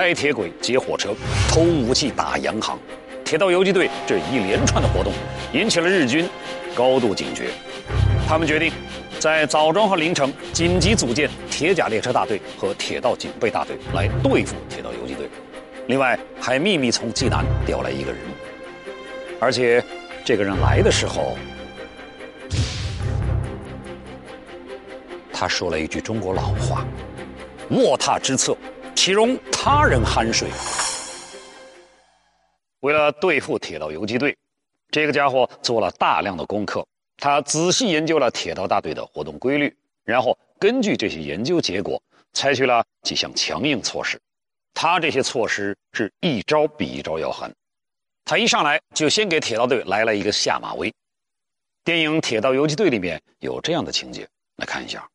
拆铁轨、劫火车、偷武器、打洋行。铁道游击队这一连串的活动引起了日军高度警觉，他们决定在枣庄和临城紧急组建铁甲列车大队和铁道警备大队来对付铁道游击队。另外，还秘密从济南调来一个人，而且这个人来的时候，他说了一句中国老话：“卧榻之侧，岂容他人酣睡。”为了对付铁道游击队，这个家伙做了大量的功课。他仔细研究了铁道大队的活动规律，然后根据这些研究结果，采取了几项强硬措施。他这些措施是一招比一招要狠。他一上来就先给铁道队来了一个下马威。电影《铁道游击队》里面有这样的情节，来看一下。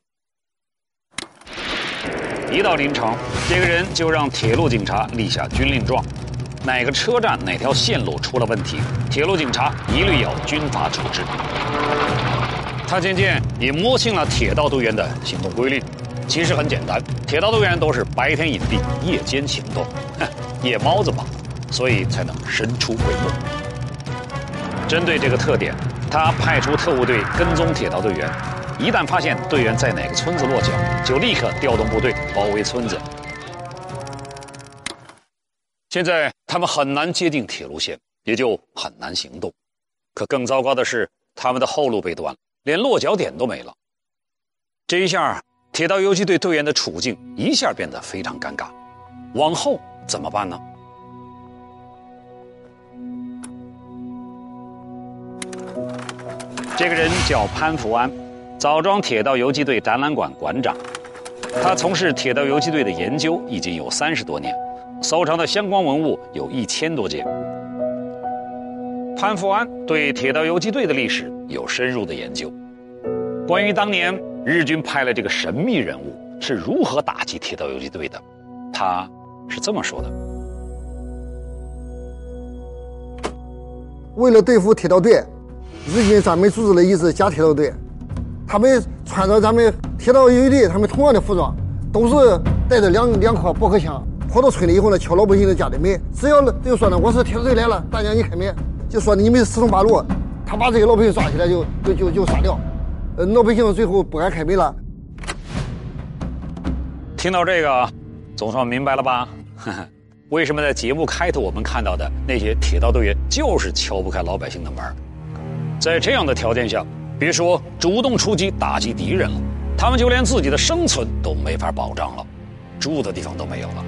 一到临城，这个人就让铁路警察立下军令状。哪个车站哪条线路出了问题，铁路警察一律要军法处置。他渐渐也摸清了铁道队员的行动规律。其实很简单，铁道队员都是白天隐蔽，夜间行动，哼，夜猫子嘛，所以才能神出鬼没。针对这个特点，他派出特务队跟踪铁道队员，一旦发现队员在哪个村子落脚，就立刻调动部队包围村子。现在他们很难接近铁路线，也就很难行动。可更糟糕的是，他们的后路被断了，连落脚点都没了。这一下，铁道游击队队员的处境一下变得非常尴尬。往后怎么办呢？这个人叫潘福安，枣庄铁道游击队展览馆馆长。他从事铁道游击队的研究已经有三十多年。收藏的相关文物有一千多件。潘福安对铁道游击队的历史有深入的研究。关于当年日军派了这个神秘人物是如何打击铁道游击队的，他是这么说的：为了对付铁道队，日军专门组织了一支假铁道队，他们穿着咱们铁道游击队他们同样的服装，都是带着两两颗驳壳枪。跑到村里以后呢，敲老百姓的家的门，只要就说呢，我是铁道队来了，大娘你开门，就说你们四通八路，他把这个老百姓抓起来就就就就杀掉，呃，老百姓最后不敢开门了。听到这个，总算明白了吧？为什么在节目开头我们看到的那些铁道队员就是敲不开老百姓的门？在这样的条件下，别说主动出击打击敌人了，他们就连自己的生存都没法保障了，住的地方都没有了。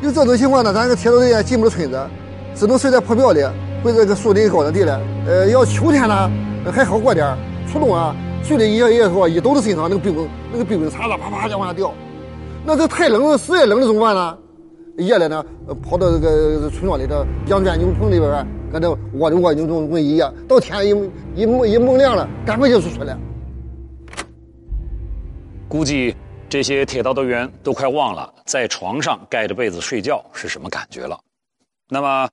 有这种情况呢，咱个铁道队员进不了村子，只能睡在破庙里或者个树林高的地了。呃，要秋天呢还好过点儿初冬啊，睡了一夜夜后，一抖在身上，那个冰棍那个冰棍碴子啪啪就往下掉。那这太冷了，实在冷了怎么办呢？夜里呢，跑到这个村庄里头羊圈牛棚里边，搁那窝着窝牛中跟一样。到天一一蒙一蒙亮了，赶快就出来了。估计。这些铁道队员都快忘了在床上盖着被子睡觉是什么感觉了。那么，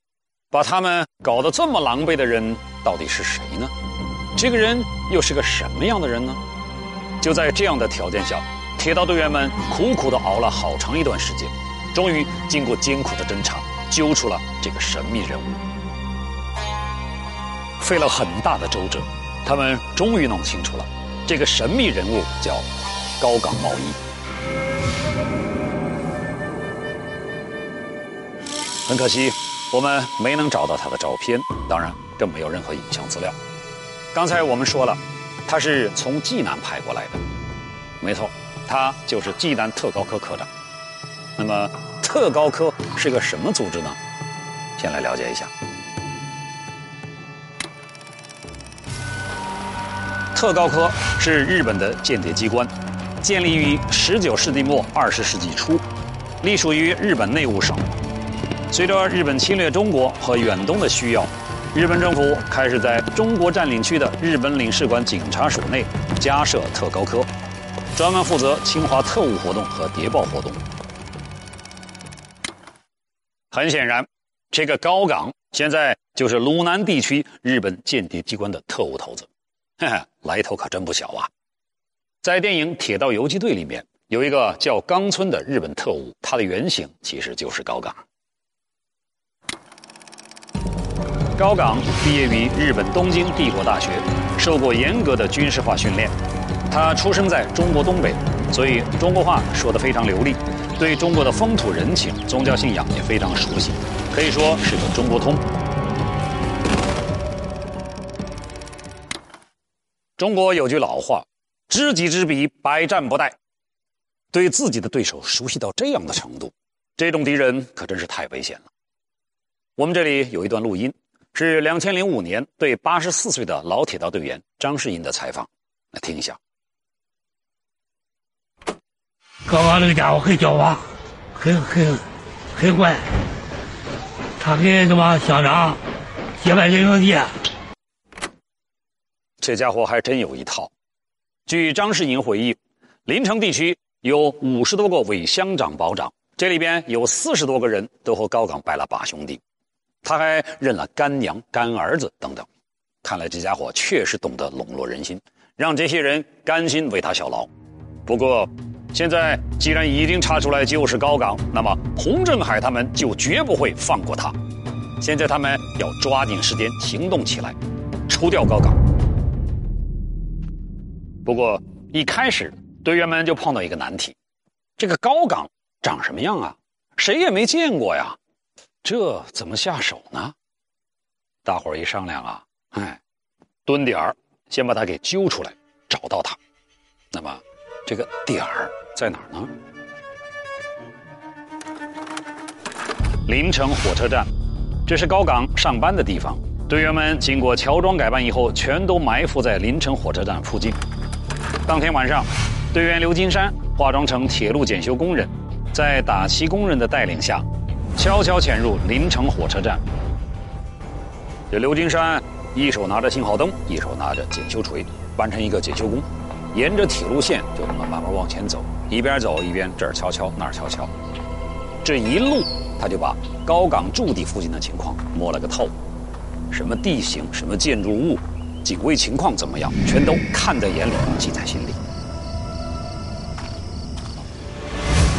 把他们搞得这么狼狈的人到底是谁呢？这个人又是个什么样的人呢？就在这样的条件下，铁道队员们苦苦地熬了好长一段时间，终于经过艰苦的侦查，揪出了这个神秘人物。费了很大的周折，他们终于弄清楚了，这个神秘人物叫高岗茂一。很可惜，我们没能找到他的照片，当然更没有任何影像资料。刚才我们说了，他是从济南派过来的，没错，他就是济南特高科科长。那么，特高科是个什么组织呢？先来了解一下。特高科是日本的间谍机关，建立于十九世纪末二十世纪初，隶属于日本内务省。随着日本侵略中国和远东的需要，日本政府开始在中国占领区的日本领事馆警察署内加设特高科，专门负责侵华特务活动和谍报活动。很显然，这个高岗现在就是鲁南地区日本间谍机关的特务头子，嘿嘿，来头可真不小啊！在电影《铁道游击队》里面，有一个叫冈村的日本特务，他的原型其实就是高岗。高岗毕业于日本东京帝国大学，受过严格的军事化训练。他出生在中国东北，所以中国话说得非常流利，对中国的风土人情、宗教信仰也非常熟悉，可以说是个中国通。中国有句老话：“知己知彼，百战不殆。”对自己的对手熟悉到这样的程度，这种敌人可真是太危险了。我们这里有一段录音。是两千零五年对八十四岁的老铁道队员张世英的采访，来听一下。高刚那个家伙很狡猾，很很很坏，他跟什么乡长结拜人兄弟。这家伙还真有一套。据张世英回忆，临城地区有五十多个伪乡长保长，这里边有四十多个人都和高岗拜了把兄弟。他还认了干娘、干儿子等等，看来这家伙确实懂得笼络人心，让这些人甘心为他效劳。不过，现在既然已经查出来就是高岗，那么洪振海他们就绝不会放过他。现在他们要抓紧时间行动起来，除掉高岗。不过一开始队员们就碰到一个难题：这个高岗长什么样啊？谁也没见过呀。这怎么下手呢？大伙儿一商量啊，哎，蹲点儿，先把他给揪出来，找到他。那么，这个点儿在哪儿呢？临城火车站，这是高岗上班的地方。队员们经过乔装改扮以后，全都埋伏在临城火车站附近。当天晚上，队员刘金山化妆成铁路检修工人，在打漆工人的带领下。悄悄潜入临城火车站。这刘金山一手拿着信号灯，一手拿着检修锤，扮成一个检修工，沿着铁路线就这么慢慢往前走，一边走一边这儿敲敲那儿敲敲。这一路他就把高岗驻地附近的情况摸了个透，什么地形、什么建筑物、警卫情况怎么样，全都看在眼里，记在心里。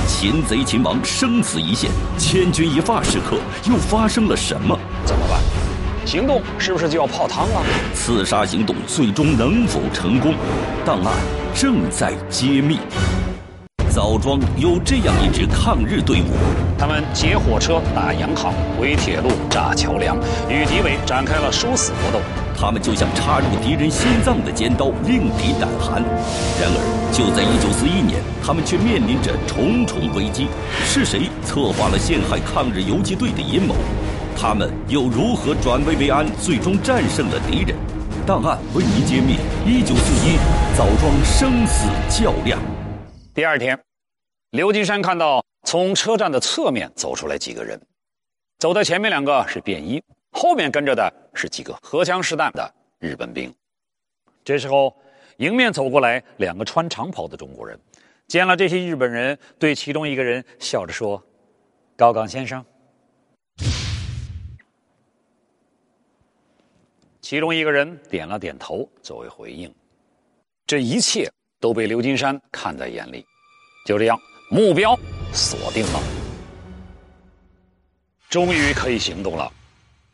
擒贼擒王，生死一线，千钧一发时刻，又发生了什么？怎么办？行动是不是就要泡汤了？刺杀行动最终能否成功？档案正在揭秘。枣庄有这样一支抗日队伍，他们劫火车、打洋行、围铁路、炸桥梁，与敌伪展开了殊死搏斗。他们就像插入敌人心脏的尖刀，令敌胆寒。然而，就在1941年，他们却面临着重重危机。是谁策划了陷害抗日游击队的阴谋？他们又如何转危为安，最终战胜了敌人？档案为您揭秘：1941枣庄生死较量。第二天，刘金山看到从车站的侧面走出来几个人，走在前面两个是便衣。后面跟着的是几个荷枪实弹的日本兵。这时候，迎面走过来两个穿长袍的中国人，见了这些日本人，对其中一个人笑着说：“高岗先生。”其中一个人点了点头作为回应。这一切都被刘金山看在眼里。就这样，目标锁定了，终于可以行动了。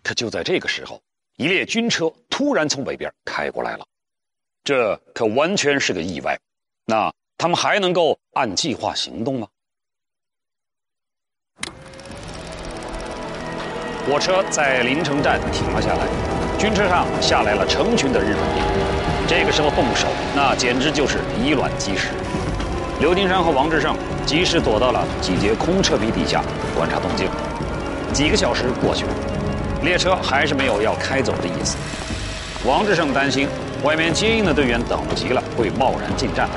可就在这个时候，一列军车突然从北边开过来了，这可完全是个意外。那他们还能够按计划行动吗？火车在临城站停了下来，军车上下来了成群的日本兵。这个时候动手，那简直就是以卵击石。刘金山和王志胜及时躲到了几节空车皮底下观察动静。几个小时过去了。列车还是没有要开走的意思。王志胜担心外面接应的队员等不及了，会贸然进站，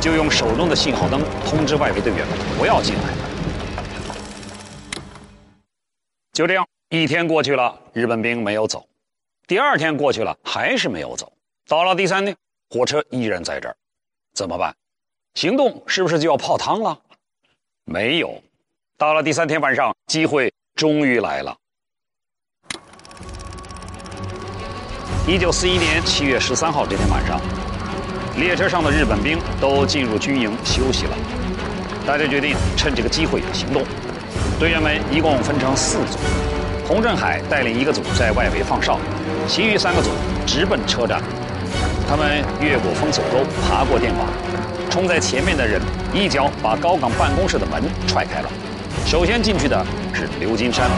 就用手中的信号灯通知外围队员不要进来。就这样，一天过去了，日本兵没有走；第二天过去了，还是没有走。到了第三天，火车依然在这儿，怎么办？行动是不是就要泡汤了？没有。到了第三天晚上，机会终于来了。一九四一年七月十三号这天晚上，列车上的日本兵都进入军营休息了。大家决定趁这个机会行动。队员们一共分成四组，洪振海带领一个组在外围放哨，其余三个组直奔车站。他们越过封锁沟，爬过电网，冲在前面的人一脚把高岗办公室的门踹开了。首先进去的是刘金山。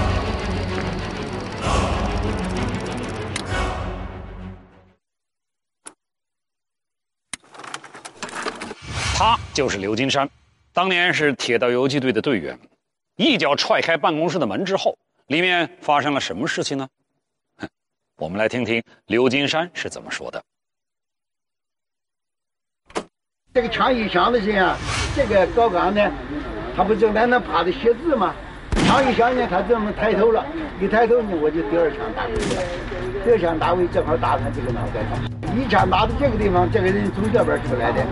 就是刘金山，当年是铁道游击队的队员，一脚踹开办公室的门之后，里面发生了什么事情呢？我们来听听刘金山是怎么说的。这个枪一响的时候，这个高岗呢，他不正在那趴着写字吗？枪一响呢，他这么抬头了，一抬头呢，我就第二枪打过去了，第二枪打位正好打他这个脑袋上。一枪打到这个地方，这个人从这边出来的，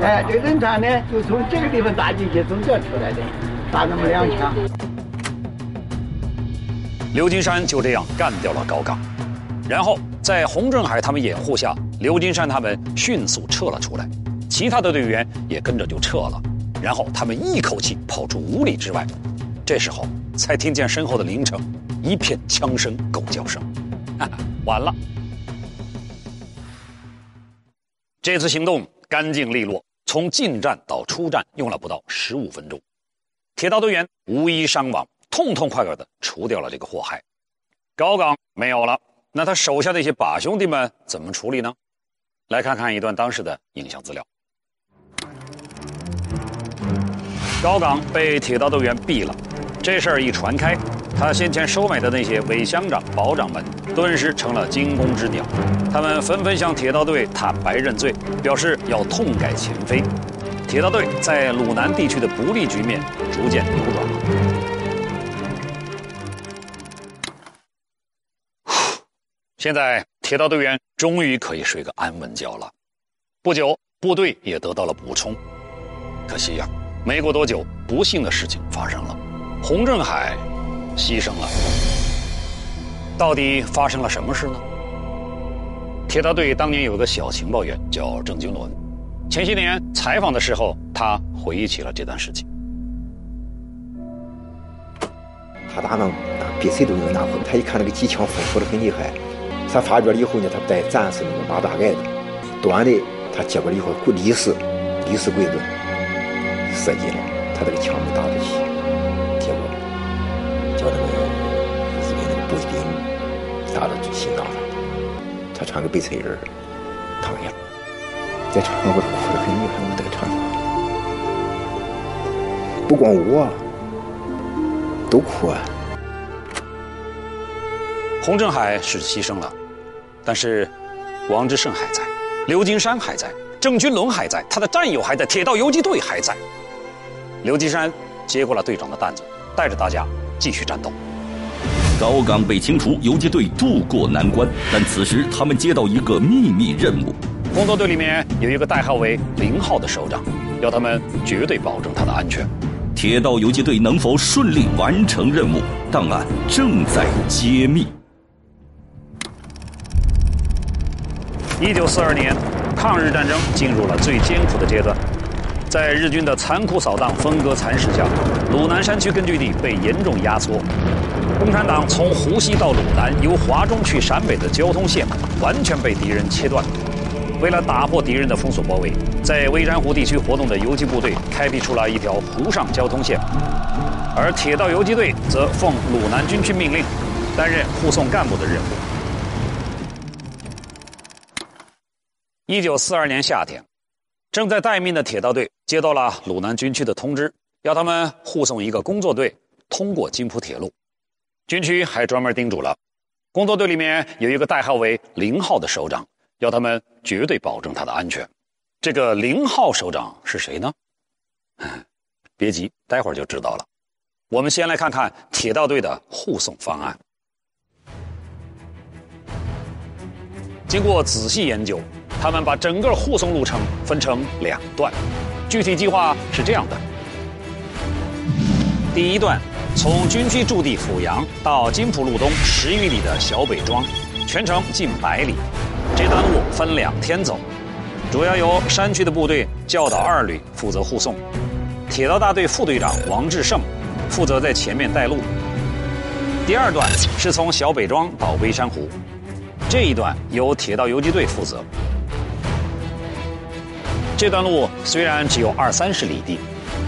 哎，这个人他呢就从这个地方打进去，从这出来的，打那么两枪。刘金山就这样干掉了高岗，然后在洪振海他们掩护下，刘金山他们迅速撤了出来，其他的队员也跟着就撤了，然后他们一口气跑出五里之外，这时候才听见身后的凌晨一片枪声、狗叫声，哈哈，完了。这次行动干净利落，从进站到出站用了不到十五分钟，铁道队员无一伤亡，痛痛快快的除掉了这个祸害。高岗没有了，那他手下那些把兄弟们怎么处理呢？来看看一段当时的影像资料。高岗被铁道队员毙了，这事儿一传开。他先前收买的那些伪乡长、保长们，顿时成了惊弓之鸟。他们纷纷向铁道队坦白认罪，表示要痛改前非。铁道队在鲁南地区的不利局面逐渐扭转了。现在，铁道队员终于可以睡个安稳觉了。不久，部队也得到了补充。可惜呀，没过多久，不幸的事情发生了，洪振海。牺牲了，到底发生了什么事呢？铁道队当年有个小情报员叫郑经伦，前些年采访的时候，他回忆起了这段事情。他打能比谁都能拿分，他一看那个机枪丰富的很厉害，他发觉了以后呢，他带战士那个马大盖子，短的他接过来以后，立式立式鬼子射击了，他这个枪没打出去。把那个日本那个步兵打到心脏上，他穿个白衬衣躺下，在床上我都哭得很厉害，我在床上，不光我，都哭啊。洪振海是牺牲了，但是王志胜还在，刘金山还在，郑军龙还在，他的战友还在，铁道游击队还在。刘金山接过了队长的担子，带着大家。继续战斗，高岗被清除，游击队渡过难关。但此时他们接到一个秘密任务，工作队里面有一个代号为零号的首长，要他们绝对保证他的安全。铁道游击队能否顺利完成任务？档案正在揭秘。一九四二年，抗日战争进入了最艰苦的阶段。在日军的残酷扫荡、分割蚕食下，鲁南山区根据地被严重压缩。共产党从湖西到鲁南、由华中去陕北的交通线完全被敌人切断。为了打破敌人的封锁包围，在微山湖地区活动的游击部队开辟出了一条湖上交通线，而铁道游击队则奉鲁南军区命令，担任护送干部的任务。一九四二年夏天。正在待命的铁道队接到了鲁南军区的通知，要他们护送一个工作队通过津浦铁路。军区还专门叮嘱了，工作队里面有一个代号为零号的首长，要他们绝对保证他的安全。这个零号首长是谁呢？别急，待会儿就知道了。我们先来看看铁道队的护送方案。经过仔细研究。他们把整个护送路程分成两段，具体计划是这样的：第一段从军区驻地阜阳到津浦路东十余里的小北庄，全程近百里，这段路分两天走。主要由山区的部队教导二旅负责护送，铁道大队副队长王志胜负责在前面带路。第二段是从小北庄到微山湖，这一段由铁道游击队负责。这段路虽然只有二三十里地，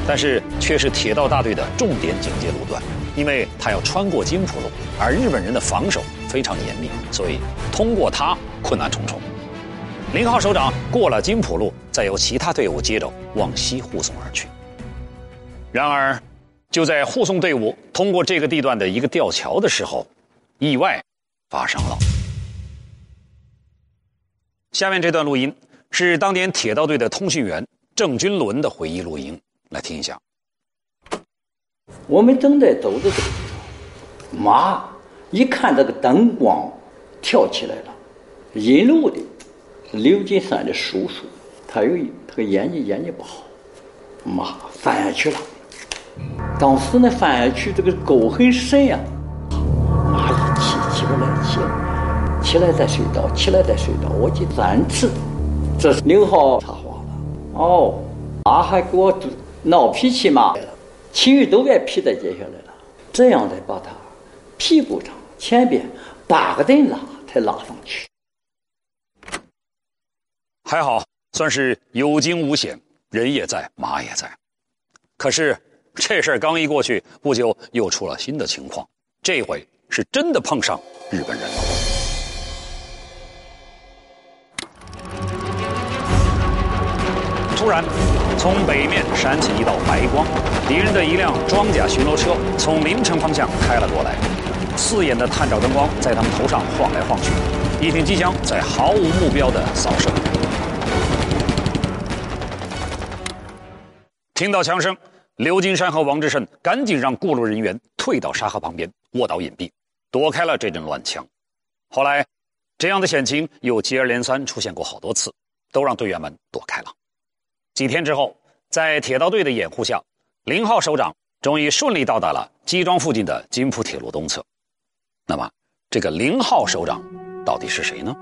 但是却是铁道大队的重点警戒路段，因为它要穿过金浦路，而日本人的防守非常严密，所以通过它困难重重。零号首长过了金浦路，再由其他队伍接着往西护送而去。然而。就在护送队伍通过这个地段的一个吊桥的时候，意外发生了。下面这段录音是当年铁道队的通讯员郑军伦的回忆录音，来听一下。我们正在走着走着，马一看这个灯光跳起来了，引路的刘金山的叔叔，他有他眼睛眼睛不好，马翻下去了。当时呢，翻下去这个沟很深呀，马一起起不来，起，起来再睡着，起来再睡着，我记三次。这是零号插话了，哦，马还给我闹脾气嘛，其余都给皮带解下来了，这样再把他屁股上前边八个人拉才拉上去。还好，算是有惊无险，人也在，马也在，可是。这事儿刚一过去，不久又出了新的情况。这回是真的碰上日本人了。突然，从北面闪起一道白光，敌人的一辆装甲巡逻车从凌城方向开了过来，刺眼的探照灯光在他们头上晃来晃去，一挺机枪在毫无目标的扫射。听到枪声。刘金山和王志胜赶紧让过路人员退到沙河旁边卧倒隐蔽，躲开了这阵乱枪。后来，这样的险情又接二连三出现过好多次，都让队员们躲开了。几天之后，在铁道队的掩护下，零号首长终于顺利到达了基庄附近的金浦铁路东侧。那么，这个零号首长到底是谁呢？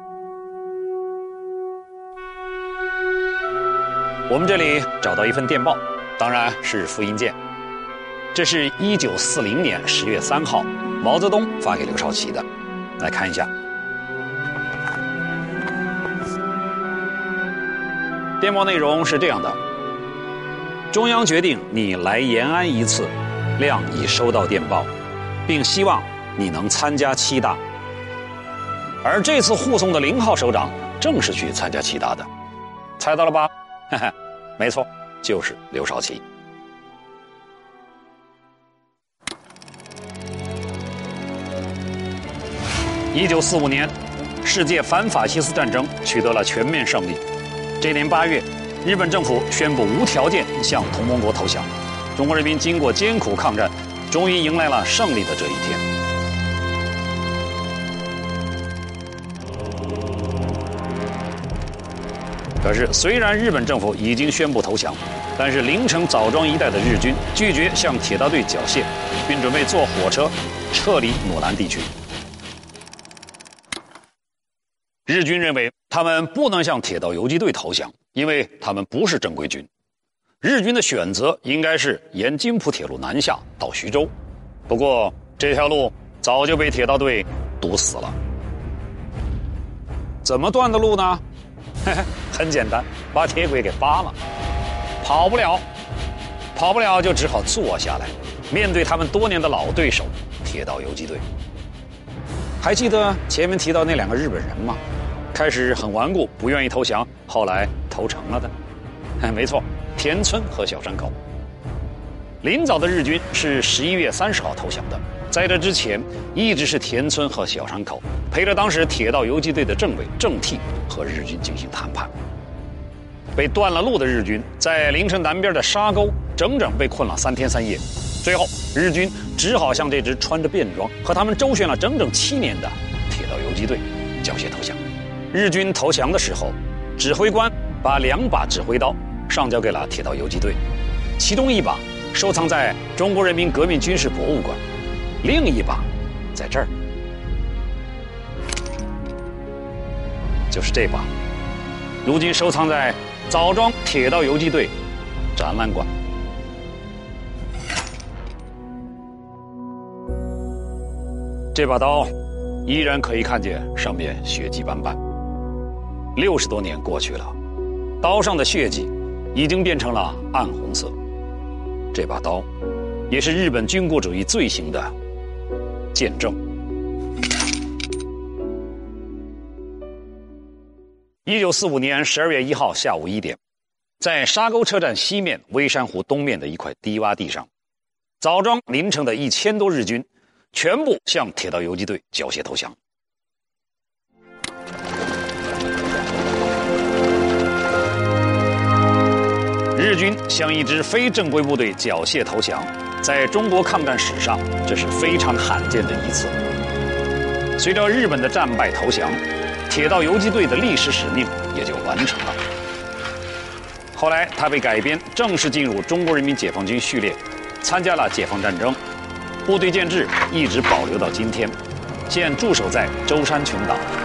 我们这里找到一份电报。当然是复印件。这是一九四零年十月三号，毛泽东发给刘少奇的。来看一下，电报内容是这样的：中央决定你来延安一次，亮已收到电报，并希望你能参加七大。而这次护送的零号首长正是去参加七大的，猜到了吧？哈哈，没错。就是刘少奇。一九四五年，世界反法西斯战争取得了全面胜利。这年八月，日本政府宣布无条件向同盟国投降。中国人民经过艰苦抗战，终于迎来了胜利的这一天。可是，虽然日本政府已经宣布投降，但是凌城枣庄一带的日军拒绝向铁道队缴械，并准备坐火车撤离努兰地区。日军认为他们不能向铁道游击队投降，因为他们不是正规军。日军的选择应该是沿津浦铁路南下到徐州，不过这条路早就被铁道队堵死了。怎么断的路呢？很简单，把铁轨给扒了，跑不了，跑不了就只好坐下来，面对他们多年的老对手——铁道游击队。还记得前面提到那两个日本人吗？开始很顽固，不愿意投降，后来投诚了的。哎，没错，田村和小山口。临早的日军是十一月三十号投降的。在这之前，一直是田村和小山口陪着当时铁道游击队的政委郑替和日军进行谈判。被断了路的日军在凌城南边的沙沟整整被困了三天三夜，最后日军只好向这支穿着便装和他们周旋了整整七年的铁道游击队缴械投降。日军投降的时候，指挥官把两把指挥刀上交给了铁道游击队，其中一把收藏在中国人民革命军事博物馆。另一把，在这儿，就是这把。如今收藏在枣庄铁道游击队展览馆。这把刀依然可以看见上面血迹斑斑。六十多年过去了，刀上的血迹已经变成了暗红色。这把刀也是日本军国主义罪行的见证。一九四五年十二月一号下午一点，在沙沟车站西面、微山湖东面的一块低洼地上，枣庄临城的一千多日军。全部向铁道游击队缴械投降。日军向一支非正规部队缴械投降，在中国抗战史上这是非常罕见的一次。随着日本的战败投降，铁道游击队的历史使命也就完成了。后来，他被改编，正式进入中国人民解放军序列，参加了解放战争。部队建制一直保留到今天，现驻守在舟山群岛。